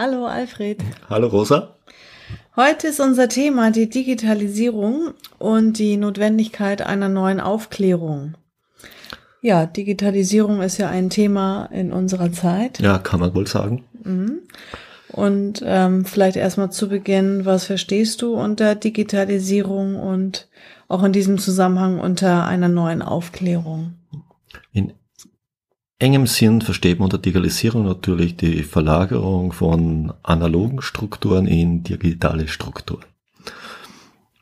Hallo Alfred. Hallo Rosa. Heute ist unser Thema die Digitalisierung und die Notwendigkeit einer neuen Aufklärung. Ja, Digitalisierung ist ja ein Thema in unserer Zeit. Ja, kann man wohl sagen. Mhm. Und ähm, vielleicht erstmal zu Beginn, was verstehst du unter Digitalisierung und auch in diesem Zusammenhang unter einer neuen Aufklärung? Engem Sinn versteht man unter Digitalisierung natürlich die Verlagerung von analogen Strukturen in digitale Strukturen.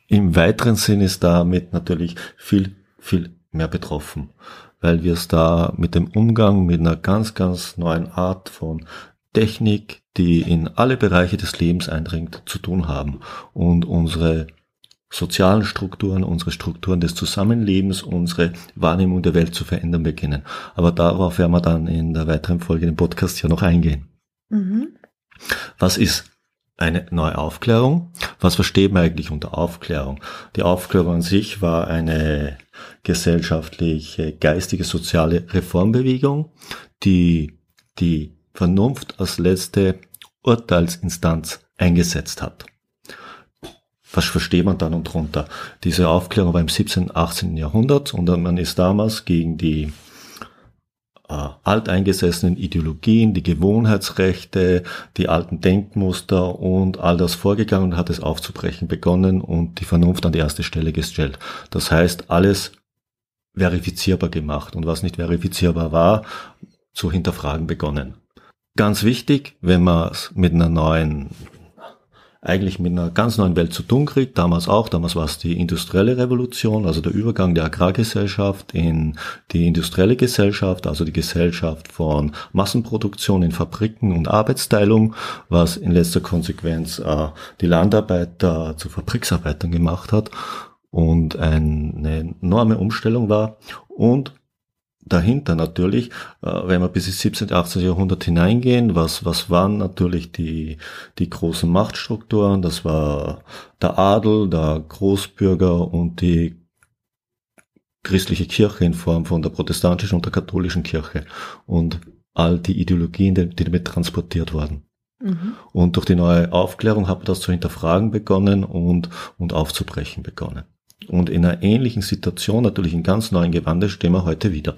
Im weiteren Sinn ist damit natürlich viel, viel mehr betroffen, weil wir es da mit dem Umgang mit einer ganz, ganz neuen Art von Technik, die in alle Bereiche des Lebens eindringt, zu tun haben und unsere sozialen Strukturen, unsere Strukturen des Zusammenlebens, unsere Wahrnehmung der Welt zu verändern beginnen. Aber darauf werden wir dann in der weiteren Folge im Podcast ja noch eingehen. Mhm. Was ist eine neue Aufklärung? Was versteht man eigentlich unter Aufklärung? Die Aufklärung an sich war eine gesellschaftliche, geistige, soziale Reformbewegung, die die Vernunft als letzte Urteilsinstanz eingesetzt hat was versteht man dann und drunter? Diese Aufklärung war im 17., 18. Jahrhundert und man ist damals gegen die äh, alteingesessenen Ideologien, die Gewohnheitsrechte, die alten Denkmuster und all das vorgegangen und hat es aufzubrechen begonnen und die Vernunft an die erste Stelle gestellt. Das heißt, alles verifizierbar gemacht und was nicht verifizierbar war, zu hinterfragen begonnen. Ganz wichtig, wenn man es mit einer neuen eigentlich mit einer ganz neuen Welt zu tun kriegt. Damals auch, damals war es die industrielle Revolution, also der Übergang der Agrargesellschaft in die industrielle Gesellschaft, also die Gesellschaft von Massenproduktion in Fabriken und Arbeitsteilung, was in letzter Konsequenz äh, die Landarbeiter zu Fabriksarbeitern gemacht hat und eine enorme Umstellung war und dahinter natürlich, äh, wenn wir bis ins 17., 18. Jahrhundert hineingehen, was, was waren natürlich die, die großen Machtstrukturen? Das war der Adel, der Großbürger und die christliche Kirche in Form von der protestantischen und der katholischen Kirche und all die Ideologien, die, die damit transportiert wurden. Mhm. Und durch die neue Aufklärung hat man das zu hinterfragen begonnen und, und aufzubrechen begonnen. Und in einer ähnlichen Situation, natürlich in ganz neuen Gewande, stehen wir heute wieder.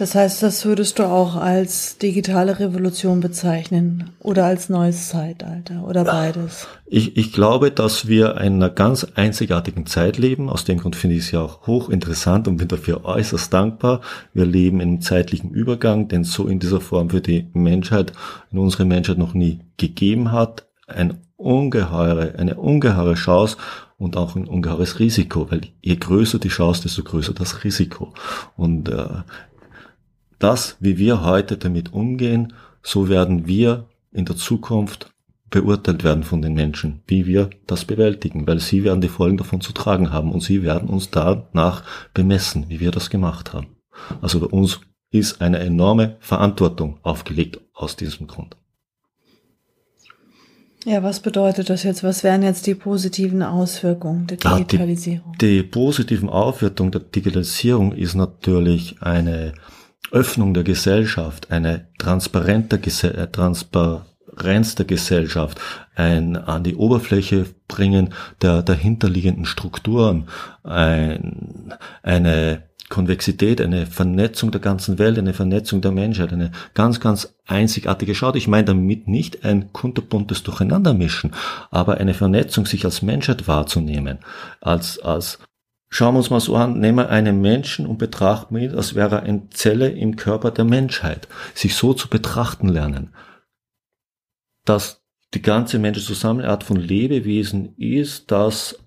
Das heißt, das würdest du auch als digitale Revolution bezeichnen oder als neues Zeitalter oder beides? Ich, ich glaube, dass wir in einer ganz einzigartigen Zeit leben. Aus dem Grund finde ich es ja auch hochinteressant und bin dafür äußerst dankbar. Wir leben in einem zeitlichen Übergang, den so in dieser Form für die Menschheit, in unsere Menschheit noch nie gegeben hat. Ein ungeheure, eine ungeheure Chance und auch ein ungeheures Risiko, weil je größer die Chance, desto größer das Risiko. Und äh, das, wie wir heute damit umgehen, so werden wir in der Zukunft beurteilt werden von den Menschen, wie wir das bewältigen, weil sie werden die Folgen davon zu tragen haben und sie werden uns danach bemessen, wie wir das gemacht haben. Also bei uns ist eine enorme Verantwortung aufgelegt aus diesem Grund. Ja, was bedeutet das jetzt? Was wären jetzt die positiven Auswirkungen der Digitalisierung? Ja, die, die positiven Auswirkungen der Digitalisierung ist natürlich eine Öffnung der Gesellschaft, eine transparente äh, Transparenz der Gesellschaft, ein an die Oberfläche bringen der dahinterliegenden Strukturen, ein, eine Konvexität, eine Vernetzung der ganzen Welt, eine Vernetzung der Menschheit, eine ganz, ganz einzigartige Schau. Ich meine damit nicht ein kunterbuntes Durcheinandermischen, aber eine Vernetzung, sich als Menschheit wahrzunehmen, als, als Schauen wir uns mal so an, nehmen wir einen Menschen und betrachten ihn, als wäre er eine Zelle im Körper der Menschheit. Sich so zu betrachten lernen, dass die ganze Mensch zusammen von Lebewesen ist, das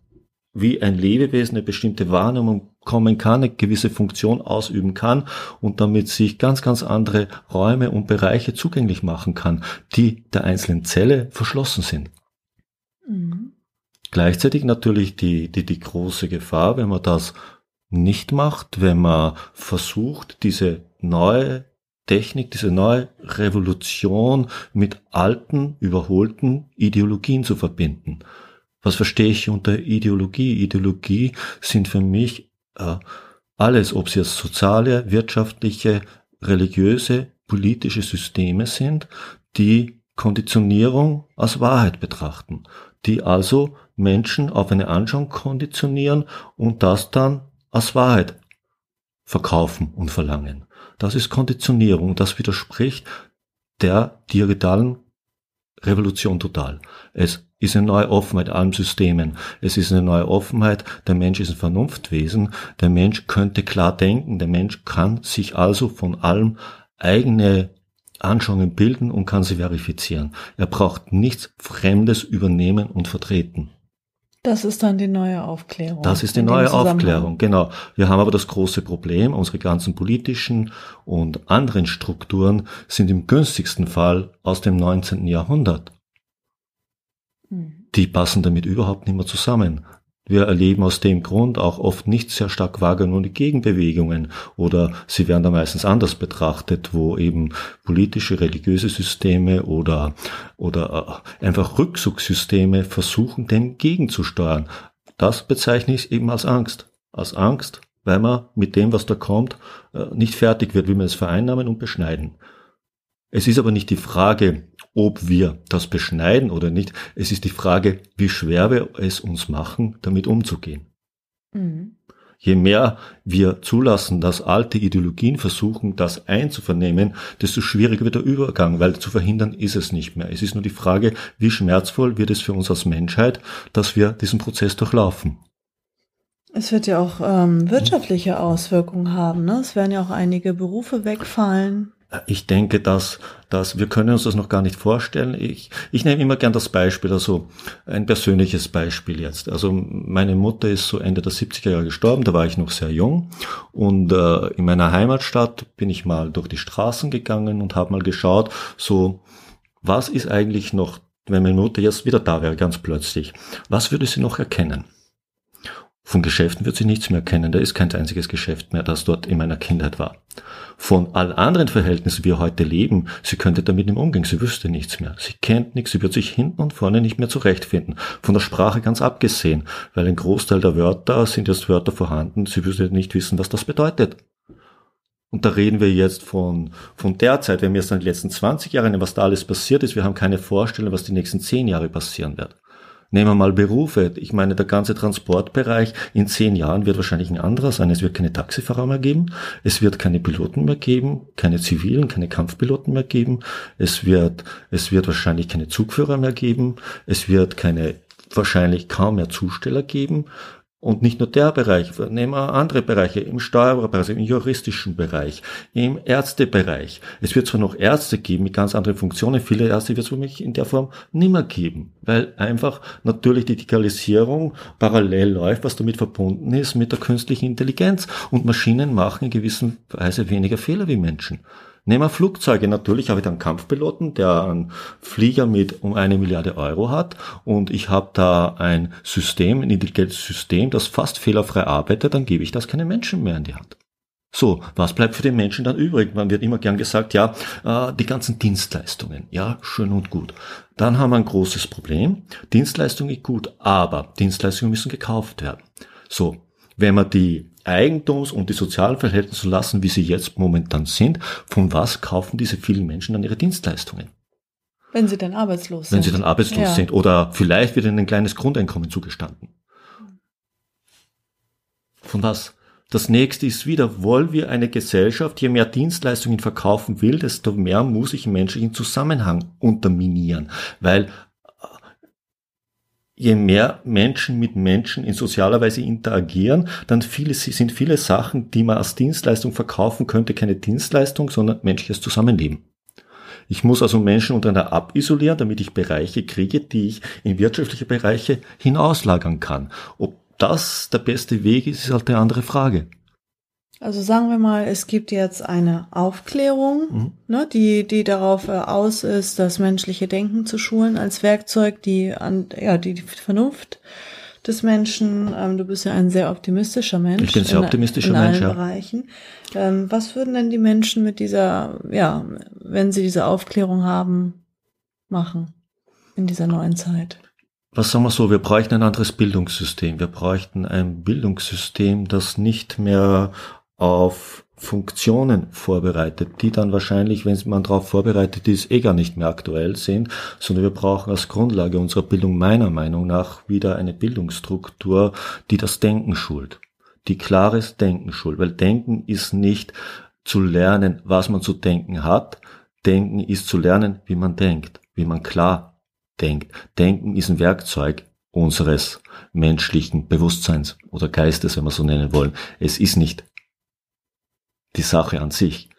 wie ein Lebewesen eine bestimmte Wahrnehmung kommen kann, eine gewisse Funktion ausüben kann und damit sich ganz, ganz andere Räume und Bereiche zugänglich machen kann, die der einzelnen Zelle verschlossen sind. Gleichzeitig natürlich die, die, die große Gefahr, wenn man das nicht macht, wenn man versucht, diese neue Technik, diese neue Revolution mit alten, überholten Ideologien zu verbinden. Was verstehe ich unter Ideologie? Ideologie sind für mich äh, alles, ob sie jetzt soziale, wirtschaftliche, religiöse, politische Systeme sind, die Konditionierung als Wahrheit betrachten, die also Menschen auf eine Anschauung konditionieren und das dann als Wahrheit verkaufen und verlangen. Das ist Konditionierung, das widerspricht der digitalen Revolution total. Es ist eine neue Offenheit allen Systemen. Es ist eine neue Offenheit. Der Mensch ist ein Vernunftwesen. Der Mensch könnte klar denken. Der Mensch kann sich also von allem eigene Anschauungen bilden und kann sie verifizieren. Er braucht nichts Fremdes übernehmen und vertreten. Das ist dann die neue Aufklärung. Das ist die neue Aufklärung, genau. Wir haben aber das große Problem, unsere ganzen politischen und anderen Strukturen sind im günstigsten Fall aus dem 19. Jahrhundert. Hm. Die passen damit überhaupt nicht mehr zusammen. Wir erleben aus dem Grund auch oft nicht sehr stark wahrgenommene Gegenbewegungen oder sie werden da meistens anders betrachtet, wo eben politische, religiöse Systeme oder, oder äh, einfach Rückzugssysteme versuchen, dem gegenzusteuern. Das bezeichne ich eben als Angst. Als Angst, weil man mit dem, was da kommt, äh, nicht fertig wird, wie man es vereinnahmen und beschneiden. Es ist aber nicht die Frage, ob wir das beschneiden oder nicht. Es ist die Frage, wie schwer wir es uns machen, damit umzugehen. Mhm. Je mehr wir zulassen, dass alte Ideologien versuchen, das einzuvernehmen, desto schwieriger wird der Übergang, weil zu verhindern ist es nicht mehr. Es ist nur die Frage, wie schmerzvoll wird es für uns als Menschheit, dass wir diesen Prozess durchlaufen. Es wird ja auch ähm, wirtschaftliche Auswirkungen haben. Ne? Es werden ja auch einige Berufe wegfallen. Ich denke, dass, dass wir können uns das noch gar nicht vorstellen. Ich, ich nehme immer gern das Beispiel, also ein persönliches Beispiel jetzt. Also meine Mutter ist so Ende der 70er Jahre gestorben, da war ich noch sehr jung und äh, in meiner Heimatstadt bin ich mal durch die Straßen gegangen und habe mal geschaut, so was ist eigentlich noch, wenn meine Mutter jetzt wieder da wäre, ganz plötzlich, was würde sie noch erkennen? Von Geschäften wird sie nichts mehr kennen. Da ist kein einziges Geschäft mehr, das dort in meiner Kindheit war. Von allen anderen Verhältnissen, wie wir heute leben, sie könnte damit im Umgang, sie wüsste nichts mehr. Sie kennt nichts, sie wird sich hinten und vorne nicht mehr zurechtfinden. Von der Sprache ganz abgesehen, weil ein Großteil der Wörter sind jetzt Wörter vorhanden, sie würde nicht wissen, was das bedeutet. Und da reden wir jetzt von, von der Zeit, wenn wir jetzt an die letzten 20 Jahre nehmen, was da alles passiert ist, wir haben keine Vorstellung, was die nächsten 10 Jahre passieren wird. Nehmen wir mal Berufe. Ich meine, der ganze Transportbereich in zehn Jahren wird wahrscheinlich ein anderer sein. Es wird keine Taxifahrer mehr geben. Es wird keine Piloten mehr geben, keine zivilen, keine Kampfpiloten mehr geben. Es wird, es wird wahrscheinlich keine Zugführer mehr geben. Es wird keine wahrscheinlich kaum mehr Zusteller geben. Und nicht nur der Bereich, nehmen wir andere Bereiche, im Steuerbereich, im juristischen Bereich, im Ärztebereich. Es wird zwar noch Ärzte geben mit ganz anderen Funktionen, viele Ärzte wird es für mich in der Form nimmer geben, weil einfach natürlich die Digitalisierung parallel läuft, was damit verbunden ist mit der künstlichen Intelligenz. Und Maschinen machen in gewisser Weise weniger Fehler wie Menschen. Nehmen wir Flugzeuge. Natürlich habe ich dann Kampfpiloten, der einen Flieger mit um eine Milliarde Euro hat und ich habe da ein System, ein intelligentes System, das fast fehlerfrei arbeitet, dann gebe ich das keinen Menschen mehr in die Hand. So, was bleibt für den Menschen dann übrig? Man wird immer gern gesagt, ja, äh, die ganzen Dienstleistungen, ja, schön und gut. Dann haben wir ein großes Problem. Dienstleistungen ist gut, aber Dienstleistungen müssen gekauft werden. So, wenn man die Eigentums- und die sozialen Verhältnisse lassen, wie sie jetzt momentan sind, von was kaufen diese vielen Menschen dann ihre Dienstleistungen? Wenn sie dann arbeitslos sind. Wenn sie dann arbeitslos ja. sind. Oder vielleicht wird ihnen ein kleines Grundeinkommen zugestanden. Von was? Das nächste ist wieder, wollen wir eine Gesellschaft, je mehr Dienstleistungen verkaufen will, desto mehr muss ich menschlichen Zusammenhang unterminieren. Weil je mehr Menschen mit Menschen in sozialer Weise interagieren, dann viele, sind viele Sachen, die man als Dienstleistung verkaufen könnte, keine Dienstleistung, sondern menschliches Zusammenleben. Ich muss also Menschen untereinander abisolieren, damit ich Bereiche kriege, die ich in wirtschaftliche Bereiche hinauslagern kann. Ob das der beste Weg ist, ist halt eine andere Frage. Also sagen wir mal, es gibt jetzt eine Aufklärung, mhm. ne, die, die darauf äh, aus ist, das menschliche Denken zu schulen als Werkzeug, die an, ja, die, die Vernunft des Menschen. Ähm, du bist ja ein sehr optimistischer Mensch. Ich bin sehr optimistischer in, in Mensch. allen ja. Bereichen. Ähm, was würden denn die Menschen mit dieser, ja, wenn sie diese Aufklärung haben, machen in dieser neuen Zeit? was sagen wir so, wir bräuchten ein anderes Bildungssystem. Wir bräuchten ein Bildungssystem, das nicht mehr auf Funktionen vorbereitet, die dann wahrscheinlich, wenn man darauf vorbereitet ist, eh gar nicht mehr aktuell sind, sondern wir brauchen als Grundlage unserer Bildung meiner Meinung nach wieder eine Bildungsstruktur, die das Denken schult, die klares Denken schult, weil Denken ist nicht zu lernen, was man zu denken hat, Denken ist zu lernen, wie man denkt, wie man klar denkt. Denken ist ein Werkzeug unseres menschlichen Bewusstseins oder Geistes, wenn wir so nennen wollen. Es ist nicht die Sache an sich.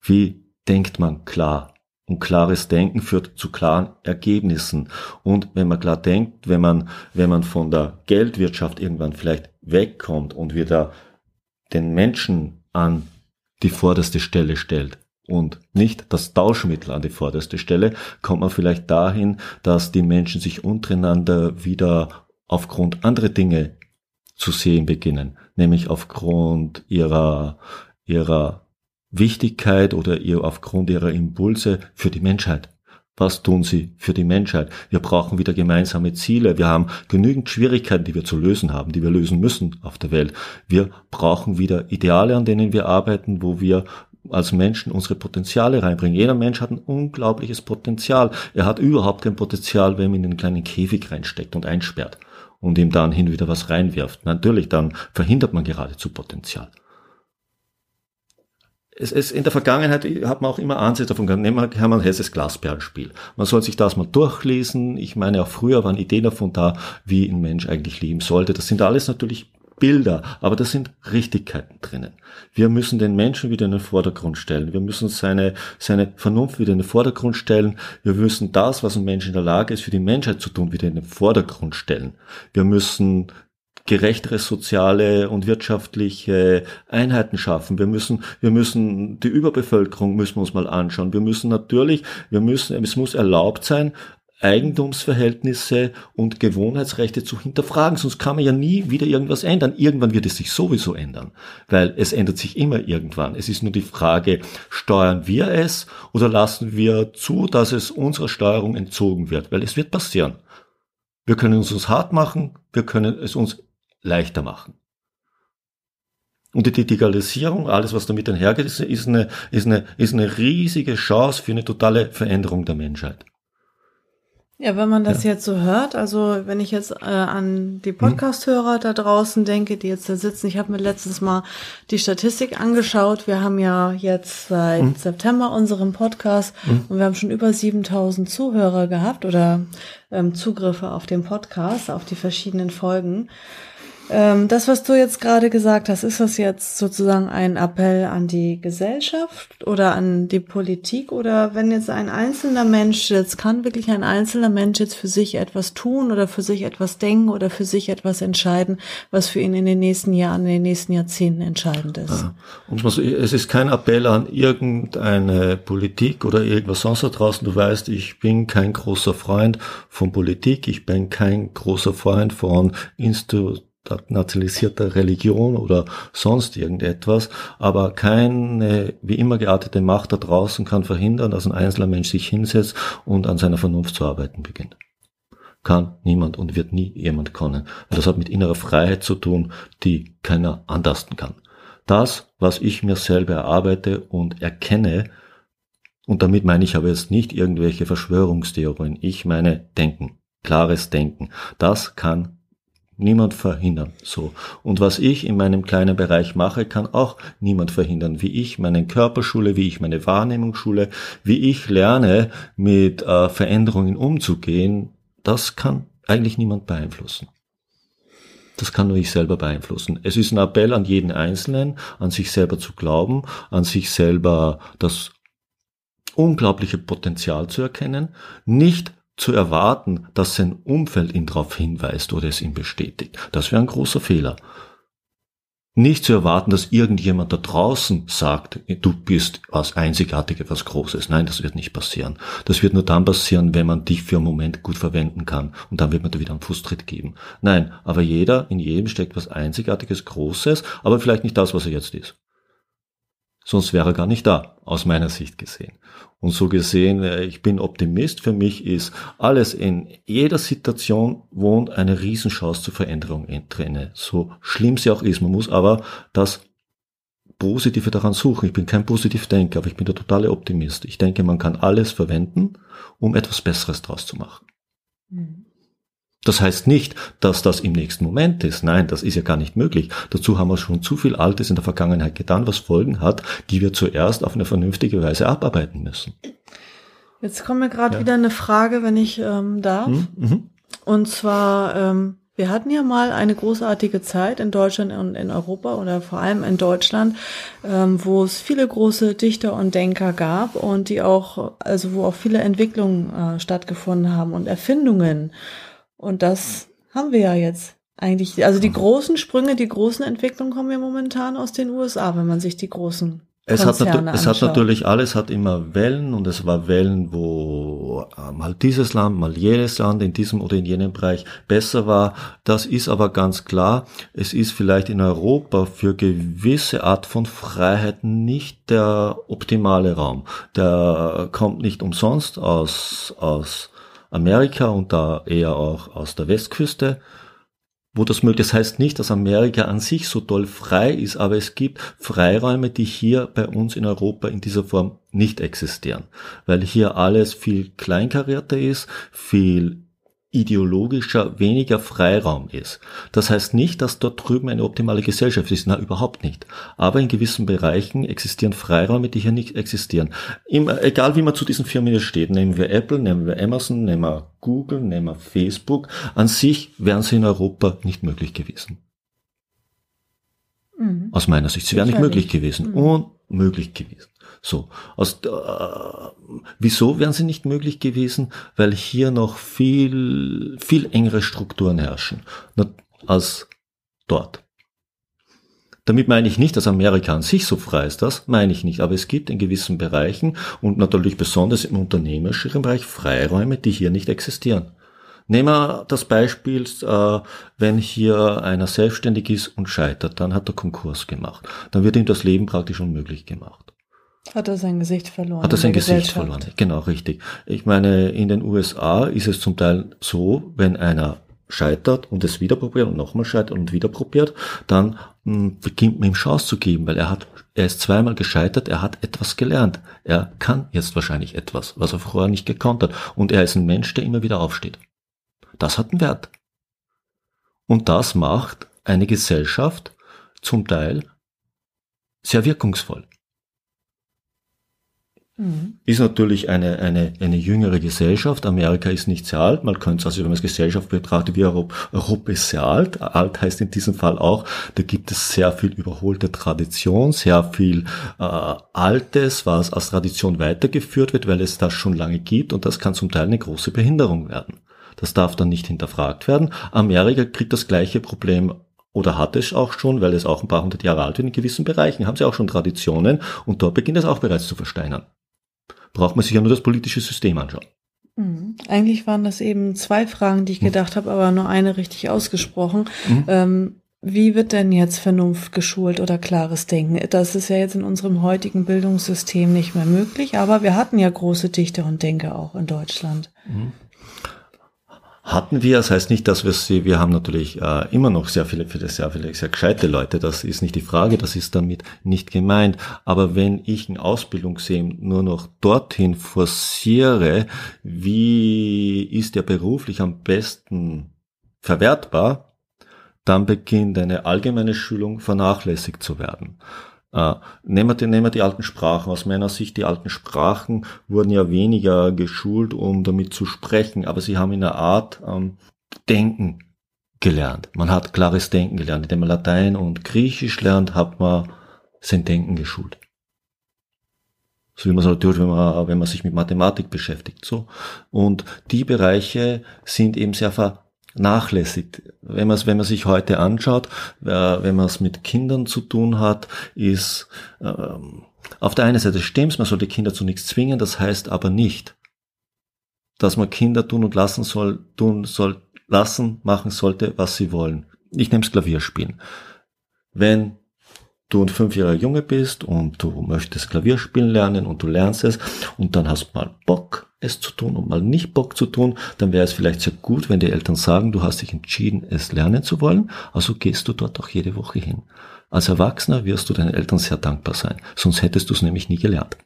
Wie denkt man klar? Und klares Denken führt zu klaren Ergebnissen. Und wenn man klar denkt, wenn man, wenn man von der Geldwirtschaft irgendwann vielleicht wegkommt und wieder den Menschen an die vorderste Stelle stellt und nicht das Tauschmittel an die vorderste Stelle, kommt man vielleicht dahin, dass die Menschen sich untereinander wieder aufgrund anderer Dinge zu sehen beginnen, nämlich aufgrund ihrer ihrer Wichtigkeit oder ihr aufgrund ihrer Impulse für die Menschheit. Was tun sie für die Menschheit? Wir brauchen wieder gemeinsame Ziele. Wir haben genügend Schwierigkeiten, die wir zu lösen haben, die wir lösen müssen auf der Welt. Wir brauchen wieder Ideale, an denen wir arbeiten, wo wir als Menschen unsere Potenziale reinbringen. Jeder Mensch hat ein unglaubliches Potenzial. Er hat überhaupt kein Potenzial, wenn man ihn in einen kleinen Käfig reinsteckt und einsperrt und ihm dann hin wieder was reinwirft. Natürlich, dann verhindert man geradezu Potenzial es, es, in der Vergangenheit hat man auch immer Ansätze davon gehabt. Nehmen wir Hermann Hesses Glasperlenspiel. Man soll sich das mal durchlesen. Ich meine, auch früher waren Ideen davon da, wie ein Mensch eigentlich leben sollte. Das sind alles natürlich Bilder, aber das sind Richtigkeiten drinnen. Wir müssen den Menschen wieder in den Vordergrund stellen. Wir müssen seine, seine Vernunft wieder in den Vordergrund stellen. Wir müssen das, was ein Mensch in der Lage ist, für die Menschheit zu tun, wieder in den Vordergrund stellen. Wir müssen gerechtere soziale und wirtschaftliche Einheiten schaffen. Wir müssen, wir müssen die Überbevölkerung müssen wir uns mal anschauen. Wir müssen natürlich, wir müssen, es muss erlaubt sein, Eigentumsverhältnisse und Gewohnheitsrechte zu hinterfragen, sonst kann man ja nie wieder irgendwas ändern. Irgendwann wird es sich sowieso ändern, weil es ändert sich immer irgendwann. Es ist nur die Frage, steuern wir es oder lassen wir zu, dass es unserer Steuerung entzogen wird, weil es wird passieren. Wir können es uns hart machen, wir können es uns leichter machen. Und die Digitalisierung, alles was damit einhergeht, ist, ist, eine, ist, eine, ist eine riesige Chance für eine totale Veränderung der Menschheit. Ja, wenn man das ja. jetzt so hört, also wenn ich jetzt äh, an die Podcast-Hörer hm. da draußen denke, die jetzt da sitzen, ich habe mir letztens mal die Statistik angeschaut. Wir haben ja jetzt seit hm. September unseren Podcast hm. und wir haben schon über 7000 Zuhörer gehabt oder ähm, Zugriffe auf den Podcast, auf die verschiedenen Folgen. Ähm, das, was du jetzt gerade gesagt hast, ist das jetzt sozusagen ein Appell an die Gesellschaft oder an die Politik oder wenn jetzt ein einzelner Mensch, jetzt kann wirklich ein einzelner Mensch jetzt für sich etwas tun oder für sich etwas denken oder für sich etwas entscheiden, was für ihn in den nächsten Jahren, in den nächsten Jahrzehnten entscheidend ist. Ja. Es ist kein Appell an irgendeine Politik oder irgendwas sonst da draußen. Du weißt, ich bin kein großer Freund von Politik, ich bin kein großer Freund von Institutionen nationalisierter Religion oder sonst irgendetwas, aber keine wie immer geartete Macht da draußen kann verhindern, dass ein einzelner Mensch sich hinsetzt und an seiner Vernunft zu arbeiten beginnt. Kann niemand und wird nie jemand können. Das hat mit innerer Freiheit zu tun, die keiner andersten kann. Das, was ich mir selber erarbeite und erkenne, und damit meine ich aber jetzt nicht irgendwelche Verschwörungstheorien, ich meine Denken, klares Denken. Das kann niemand verhindern. So. Und was ich in meinem kleinen Bereich mache, kann auch niemand verhindern. Wie ich meine Körperschule, wie ich meine Wahrnehmungsschule, wie ich lerne, mit äh, Veränderungen umzugehen, das kann eigentlich niemand beeinflussen. Das kann nur ich selber beeinflussen. Es ist ein Appell an jeden Einzelnen, an sich selber zu glauben, an sich selber das unglaubliche Potenzial zu erkennen, nicht zu erwarten, dass sein Umfeld ihn darauf hinweist oder es ihm bestätigt. Das wäre ein großer Fehler. Nicht zu erwarten, dass irgendjemand da draußen sagt, du bist was Einzigartiges, was Großes. Nein, das wird nicht passieren. Das wird nur dann passieren, wenn man dich für einen Moment gut verwenden kann. Und dann wird man dir wieder einen Fußtritt geben. Nein, aber jeder, in jedem steckt was Einzigartiges, Großes, aber vielleicht nicht das, was er jetzt ist sonst wäre er gar nicht da, aus meiner Sicht gesehen. Und so gesehen, äh, ich bin Optimist. Für mich ist alles in jeder Situation wohnt eine Riesenchance zur Veränderung drinne. So schlimm sie auch ist. Man muss aber das Positive daran suchen. Ich bin kein Positivdenker, aber ich bin der totale Optimist. Ich denke, man kann alles verwenden, um etwas Besseres draus zu machen. Mhm. Das heißt nicht, dass das im nächsten Moment ist. Nein, das ist ja gar nicht möglich. Dazu haben wir schon zu viel Altes in der Vergangenheit getan, was Folgen hat, die wir zuerst auf eine vernünftige Weise abarbeiten müssen. Jetzt kommt mir gerade ja. wieder eine Frage, wenn ich ähm, darf. Mhm. mhm. Und zwar, ähm, wir hatten ja mal eine großartige Zeit in Deutschland und in Europa oder vor allem in Deutschland, ähm, wo es viele große Dichter und Denker gab und die auch, also wo auch viele Entwicklungen äh, stattgefunden haben und Erfindungen. Und das haben wir ja jetzt eigentlich. Also die großen Sprünge, die großen Entwicklungen kommen ja momentan aus den USA, wenn man sich die großen es hat, es hat natürlich alles hat immer Wellen und es war Wellen, wo äh, mal dieses Land, mal jenes Land in diesem oder in jenem Bereich besser war. Das ist aber ganz klar. Es ist vielleicht in Europa für gewisse Art von Freiheit nicht der optimale Raum. Der kommt nicht umsonst aus, aus Amerika und da eher auch aus der Westküste, wo das möglich ist. Das heißt nicht, dass Amerika an sich so toll frei ist, aber es gibt Freiräume, die hier bei uns in Europa in dieser Form nicht existieren, weil hier alles viel kleinkarierter ist, viel ideologischer, weniger Freiraum ist. Das heißt nicht, dass dort drüben eine optimale Gesellschaft ist. Na, überhaupt nicht. Aber in gewissen Bereichen existieren Freiräume, die hier nicht existieren. Immer, egal wie man zu diesen Firmen hier steht, nehmen wir Apple, nehmen wir Amazon, nehmen wir Google, nehmen wir Facebook. An sich wären sie in Europa nicht möglich gewesen. Mhm. Aus meiner Sicht. Sie wären nicht möglich gewesen. Mhm. Unmöglich gewesen. So, aus, äh, wieso wären sie nicht möglich gewesen? Weil hier noch viel, viel engere Strukturen herrschen als dort. Damit meine ich nicht, dass Amerika an sich so frei ist, das meine ich nicht, aber es gibt in gewissen Bereichen und natürlich besonders im unternehmerischen Bereich Freiräume, die hier nicht existieren. Nehmen wir das Beispiel, äh, wenn hier einer selbstständig ist und scheitert, dann hat er Konkurs gemacht. Dann wird ihm das Leben praktisch unmöglich gemacht. Hat er sein Gesicht verloren? Hat er sein Gesicht verloren, genau, richtig. Ich meine, in den USA ist es zum Teil so, wenn einer scheitert und es wieder probiert und nochmal scheitert und wieder probiert, dann mh, hm, beginnt man ihm Chance zu geben, weil er hat, er ist zweimal gescheitert, er hat etwas gelernt. Er kann jetzt wahrscheinlich etwas, was er vorher nicht gekonnt hat. Und er ist ein Mensch, der immer wieder aufsteht. Das hat einen Wert. Und das macht eine Gesellschaft zum Teil sehr wirkungsvoll. Mhm. Ist natürlich eine, eine, eine jüngere Gesellschaft. Amerika ist nicht sehr alt. Man könnte es also, wenn man es Gesellschaft betrachtet, wie Europa, Europa ist sehr alt. Alt heißt in diesem Fall auch, da gibt es sehr viel überholte Tradition, sehr viel äh, Altes, was als Tradition weitergeführt wird, weil es das schon lange gibt und das kann zum Teil eine große Behinderung werden. Das darf dann nicht hinterfragt werden. Amerika kriegt das gleiche Problem oder hat es auch schon, weil es auch ein paar hundert Jahre alt wird, in gewissen Bereichen haben sie auch schon Traditionen und dort beginnt es auch bereits zu versteinern braucht man sich ja nur das politische System anschauen. Mhm. Eigentlich waren das eben zwei Fragen, die ich gedacht habe, aber nur eine richtig ausgesprochen. Mhm. Ähm, wie wird denn jetzt Vernunft geschult oder klares Denken? Das ist ja jetzt in unserem heutigen Bildungssystem nicht mehr möglich, aber wir hatten ja große Dichter und Denker auch in Deutschland. Mhm hatten wir. Das heißt nicht, dass wir sie, wir haben natürlich äh, immer noch sehr viele, viele, sehr viele, sehr gescheite Leute. Das ist nicht die Frage, das ist damit nicht gemeint. Aber wenn ich ein Ausbildungssystem nur noch dorthin forciere, wie ist der beruflich am besten verwertbar, dann beginnt eine allgemeine Schulung vernachlässigt zu werden. Äh, nehmen, wir die, nehmen wir die alten Sprachen. Aus meiner Sicht, die alten Sprachen wurden ja weniger geschult, um damit zu sprechen, aber sie haben in einer Art ähm, Denken gelernt. Man hat klares Denken gelernt. Indem man Latein und Griechisch lernt, hat man sein Denken geschult. So wie man es halt tut, wenn man, wenn man sich mit Mathematik beschäftigt. So. Und die Bereiche sind eben sehr vernachlässigt. Wenn man es, wenn man sich heute anschaut, äh, wenn man es mit Kindern zu tun hat, ist ähm, auf der einen Seite stimmt man soll die Kinder zu nichts zwingen, das heißt aber nicht, dass man Kinder tun und lassen soll, tun soll, lassen, machen sollte, was sie wollen. Ich nehme Klavierspielen. Wenn du ein fünfjähriger Junge bist und du möchtest Klavier spielen lernen und du lernst es und dann hast mal Bock, es zu tun und mal nicht Bock zu tun, dann wäre es vielleicht sehr gut, wenn die Eltern sagen, du hast dich entschieden, es lernen zu wollen, also gehst du dort auch jede Woche hin. Als Erwachsener wirst du deinen Eltern sehr dankbar sein, sonst hättest du es nämlich nie gelernt.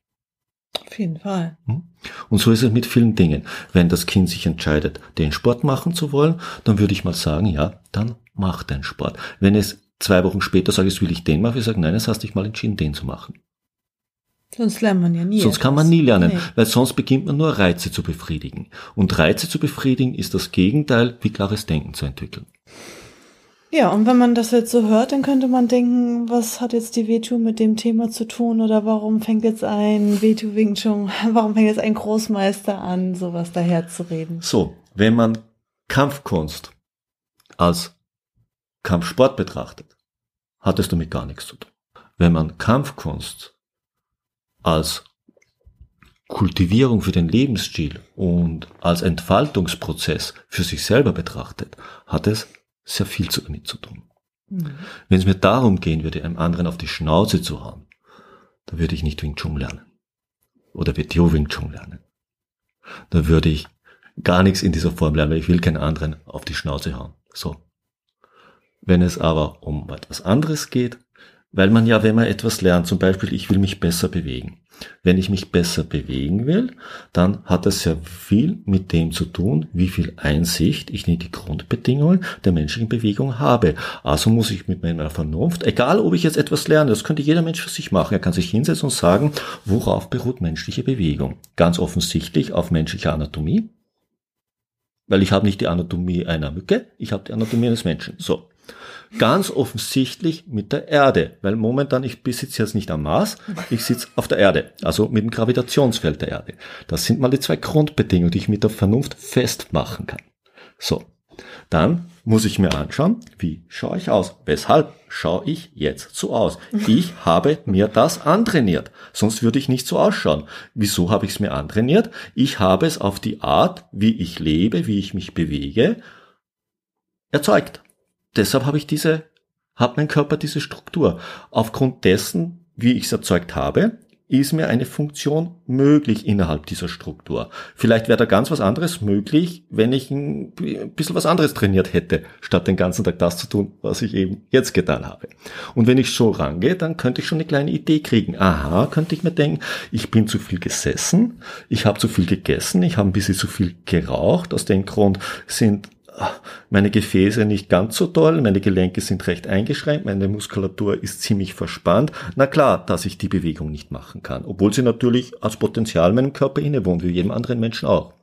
Auf jeden Fall. Hm? Und so ist es mit vielen Dingen. Wenn das Kind sich entscheidet, den Sport machen zu wollen, dann würde ich mal sagen, ja, dann mach den Sport. Wenn es zwei Wochen später sage, jetzt will ich den machen, ich sage, nein, jetzt hast dich mal entschieden, den zu machen. Sonst lernt man ja nie. Sonst etwas. kann man nie lernen, nee. weil sonst beginnt man nur Reize zu befriedigen. Und Reize zu befriedigen ist das Gegenteil, wie klares Denken zu entwickeln. Ja, und wenn man das jetzt so hört, dann könnte man denken, was hat jetzt die Vetu mit dem Thema zu tun oder warum fängt jetzt ein Vetu Wing Chun, warum fängt jetzt ein Großmeister an, sowas daherzureden? So, wenn man Kampfkunst als Kampfsport betrachtet, hat es damit gar nichts zu tun. Wenn man Kampfkunst als Kultivierung für den Lebensstil und als Entfaltungsprozess für sich selber betrachtet, hat es sehr viel damit zu tun. Mhm. Wenn es mir darum gehen würde, einem anderen auf die Schnauze zu hauen, dann würde ich nicht Wing Chun lernen. Oder WTO Wing Chun lernen. Da würde ich gar nichts in dieser Form lernen, weil ich will keinen anderen auf die Schnauze hauen. So. Wenn es aber um etwas anderes geht, weil man ja, wenn man etwas lernt, zum Beispiel, ich will mich besser bewegen. Wenn ich mich besser bewegen will, dann hat das sehr viel mit dem zu tun, wie viel Einsicht ich in die Grundbedingungen der menschlichen Bewegung habe. Also muss ich mit meiner Vernunft, egal ob ich jetzt etwas lerne, das könnte jeder Mensch für sich machen. Er kann sich hinsetzen und sagen, worauf beruht menschliche Bewegung? Ganz offensichtlich auf menschlicher Anatomie. Weil ich habe nicht die Anatomie einer Mücke, ich habe die Anatomie eines Menschen. So. Ganz offensichtlich mit der Erde, weil momentan ich besitze jetzt nicht am Mars, ich sitze auf der Erde, also mit dem Gravitationsfeld der Erde. Das sind mal die zwei Grundbedingungen, die ich mit der Vernunft festmachen kann. So, dann muss ich mir anschauen, wie schaue ich aus? Weshalb schaue ich jetzt so aus? Ich habe mir das antrainiert, sonst würde ich nicht so ausschauen. Wieso habe ich es mir antrainiert? Ich habe es auf die Art, wie ich lebe, wie ich mich bewege, erzeugt deshalb habe ich diese, hat mein Körper diese Struktur. Aufgrund dessen, wie ich es erzeugt habe, ist mir eine Funktion möglich innerhalb dieser Struktur. Vielleicht wäre da ganz was anderes möglich, wenn ich ein bisschen was anderes trainiert hätte, statt den ganzen Tag das zu tun, was ich eben jetzt getan habe. Und wenn ich so rangehe, dann könnte ich schon eine kleine Idee kriegen. Aha, könnte ich mir denken, ich bin zu viel gesessen, ich habe zu viel gegessen, ich habe ein bisschen zu viel geraucht. Aus dem Grund sind meine Gefäße nicht ganz so toll, meine Gelenke sind recht eingeschränkt, meine Muskulatur ist ziemlich verspannt. Na klar, dass ich die Bewegung nicht machen kann, obwohl sie natürlich als Potenzial meinem Körper innewohnt, wie jedem anderen Menschen auch.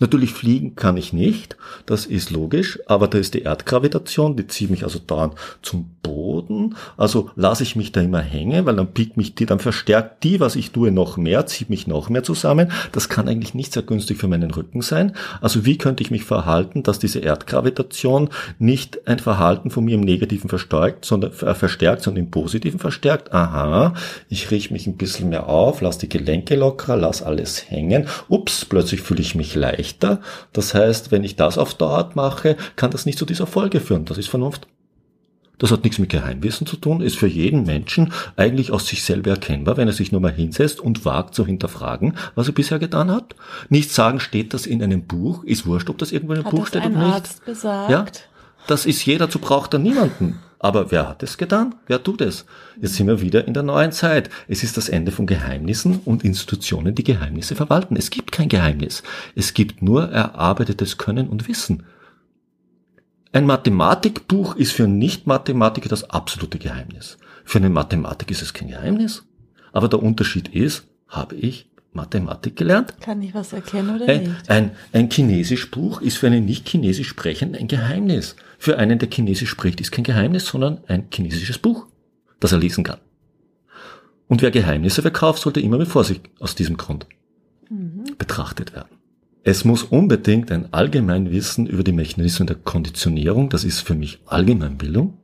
Natürlich fliegen kann ich nicht, das ist logisch, aber da ist die Erdgravitation, die zieht mich also dauernd zum Boden, also lasse ich mich da immer hängen, weil dann piekt mich die, dann verstärkt die, was ich tue, noch mehr, zieht mich noch mehr zusammen. Das kann eigentlich nicht sehr günstig für meinen Rücken sein. Also wie könnte ich mich verhalten, dass diese Erdgravitation nicht ein Verhalten von mir im Negativen verstärkt, sondern äh, verstärkt, sondern im Positiven verstärkt? Aha, ich richte mich ein bisschen mehr auf, lasse die Gelenke lockerer, lasse alles hängen. Ups, plötzlich fühle ich mich leicht leichter. Das heißt, wenn ich das auf Dauer mache, kann das nicht zu dieser Folge führen. Das ist Vernunft. Das hat nichts mit Geheimwissen zu tun, ist für jeden Menschen eigentlich aus sich selber erkennbar, wenn er sich nur mal hinsetzt und wagt zu hinterfragen, was er bisher getan hat. Nicht sagen, steht das in einem Buch, ist wurscht, ob das irgendwo in einem hat Buch steht oder nicht. Arzt gesagt? Ja, das ist jeder, dazu braucht er niemanden. Aber wer hat es getan? Wer tut es? Jetzt sind wir wieder in der neuen Zeit. Es ist das Ende von Geheimnissen und Institutionen, die Geheimnisse verwalten. Es gibt kein Geheimnis. Es gibt nur erarbeitetes Können und Wissen. Ein Mathematikbuch ist für Nicht-Mathematiker das absolute Geheimnis. Für einen Mathematik ist es kein Geheimnis. Aber der Unterschied ist, habe ich Mathematik gelernt? Kann ich was erkennen oder ein, nicht? Ein, ein Chinesisch-Buch ist für einen nicht Chinesisch sprechenden ein Geheimnis. Für einen, der Chinesisch spricht, ist kein Geheimnis, sondern ein chinesisches Buch, das er lesen kann. Und wer Geheimnisse verkauft, sollte immer mit Vorsicht aus diesem Grund mhm. betrachtet werden. Es muss unbedingt ein Allgemeinwissen über die Mechanismen der Konditionierung, das ist für mich Allgemeinbildung,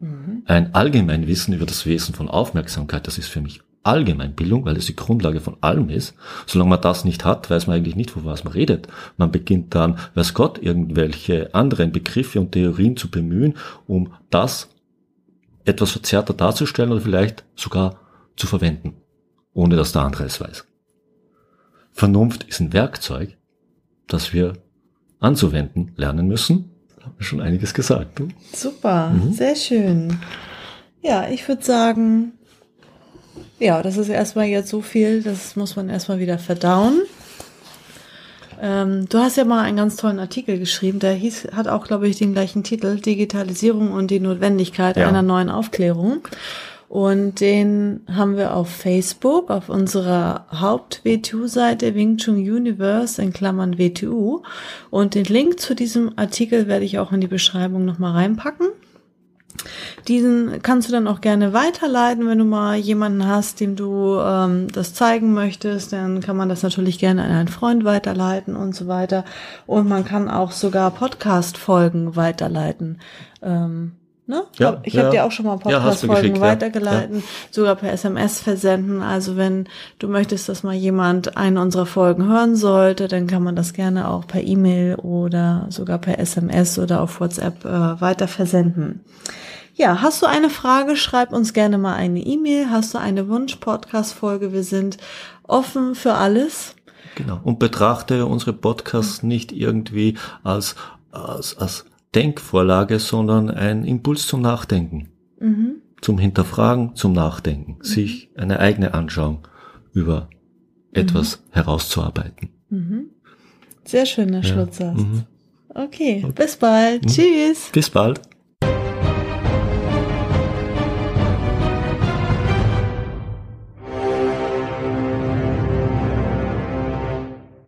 mhm. ein Allgemeinwissen über das Wesen von Aufmerksamkeit, das ist für mich Allgemeinbildung, weil es die Grundlage von allem ist. Solange man das nicht hat, weiß man eigentlich nicht, von was man redet. Man beginnt dann, weiß Gott, irgendwelche anderen Begriffe und Theorien zu bemühen, um das etwas verzerrter darzustellen oder vielleicht sogar zu verwenden, ohne dass der andere es weiß. Vernunft ist ein Werkzeug, das wir anzuwenden lernen müssen. Da haben wir schon einiges gesagt. Super, mhm. sehr schön. Ja, ich würde sagen, ja, das ist erstmal jetzt so viel, das muss man erstmal wieder verdauen. Ähm, du hast ja mal einen ganz tollen Artikel geschrieben, der hieß, hat auch, glaube ich, den gleichen Titel, Digitalisierung und die Notwendigkeit ja. einer neuen Aufklärung. Und den haben wir auf Facebook, auf unserer Haupt-WTU-Seite Wing Chun Universe in Klammern WTU. Und den Link zu diesem Artikel werde ich auch in die Beschreibung nochmal reinpacken. Diesen kannst du dann auch gerne weiterleiten, wenn du mal jemanden hast, dem du ähm, das zeigen möchtest. Dann kann man das natürlich gerne an einen Freund weiterleiten und so weiter. Und man kann auch sogar Podcast-Folgen weiterleiten. Ähm, Ne? Ja, ich habe ja. dir auch schon mal Podcast-Folgen ja, weitergeleitet, sogar per SMS versenden. Also wenn du möchtest, dass mal jemand eine unserer Folgen hören sollte, dann kann man das gerne auch per E-Mail oder sogar per SMS oder auf WhatsApp äh, weiter versenden. Ja, hast du eine Frage, schreib uns gerne mal eine E-Mail. Hast du eine Wunsch-Podcast-Folge? Wir sind offen für alles. Genau. Und betrachte unsere Podcasts nicht irgendwie als, als, als Denkvorlage, sondern ein Impuls zum Nachdenken. Mhm. Zum Hinterfragen, zum Nachdenken. Mhm. Sich eine eigene Anschauung über etwas mhm. herauszuarbeiten. Mhm. Sehr schöner ja. Schlusssatz. Mhm. Okay, okay, bis bald. Mhm. Tschüss. Bis bald.